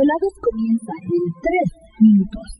Desvelados comienzan en 3 minutos.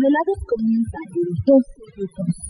Desvelados comienzan en 2 minutos.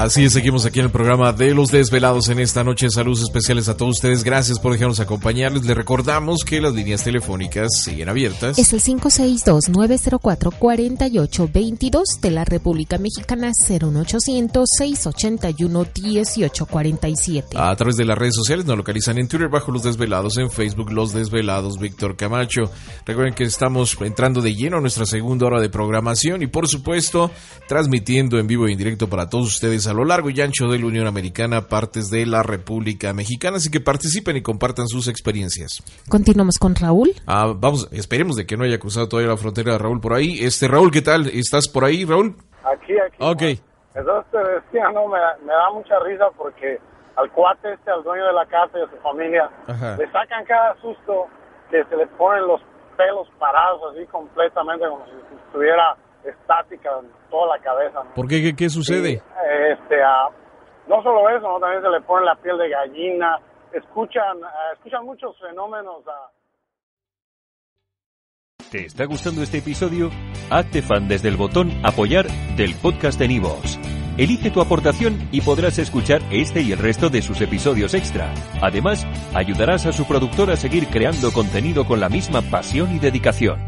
Así es, seguimos aquí en el programa de Los Desvelados en esta noche. Saludos especiales a todos ustedes. Gracias por dejarnos acompañarles. Les recordamos que las líneas telefónicas siguen abiertas. Es el 562-904-4822 de la República Mexicana 01800-681-1847. A través de las redes sociales nos localizan en Twitter bajo Los Desvelados, en Facebook Los Desvelados, Víctor Camacho. Recuerden que estamos entrando de lleno a nuestra segunda hora de programación y por supuesto transmitiendo en vivo y en directo para todos ustedes a lo largo y ancho de la Unión Americana, partes de la República Mexicana, así que participen y compartan sus experiencias. Continuamos con Raúl. Ah, vamos, esperemos de que no haya cruzado todavía la frontera Raúl por ahí. Este Raúl, ¿qué tal? ¿Estás por ahí, Raúl? Aquí, aquí. Ok. Entonces te decía, no, me, me da mucha risa porque al cuate este, al dueño de la casa y a su familia, Ajá. le sacan cada susto que se le ponen los pelos parados así completamente como si estuviera estática en toda la cabeza. ¿no? ¿Por qué? ¿Qué, qué sucede? Y, este, no solo eso, también se le pone la piel de gallina, escuchan, ah, escuchan muchos fenómenos. ah, ¿Te está gustando este episodio? Hazte fan desde el botón Apoyar del podcast de Nivos. Elige tu aportación y podrás escuchar este y el resto de sus episodios extra. Además, ayudarás a su productor a seguir creando contenido con la misma pasión y dedicación.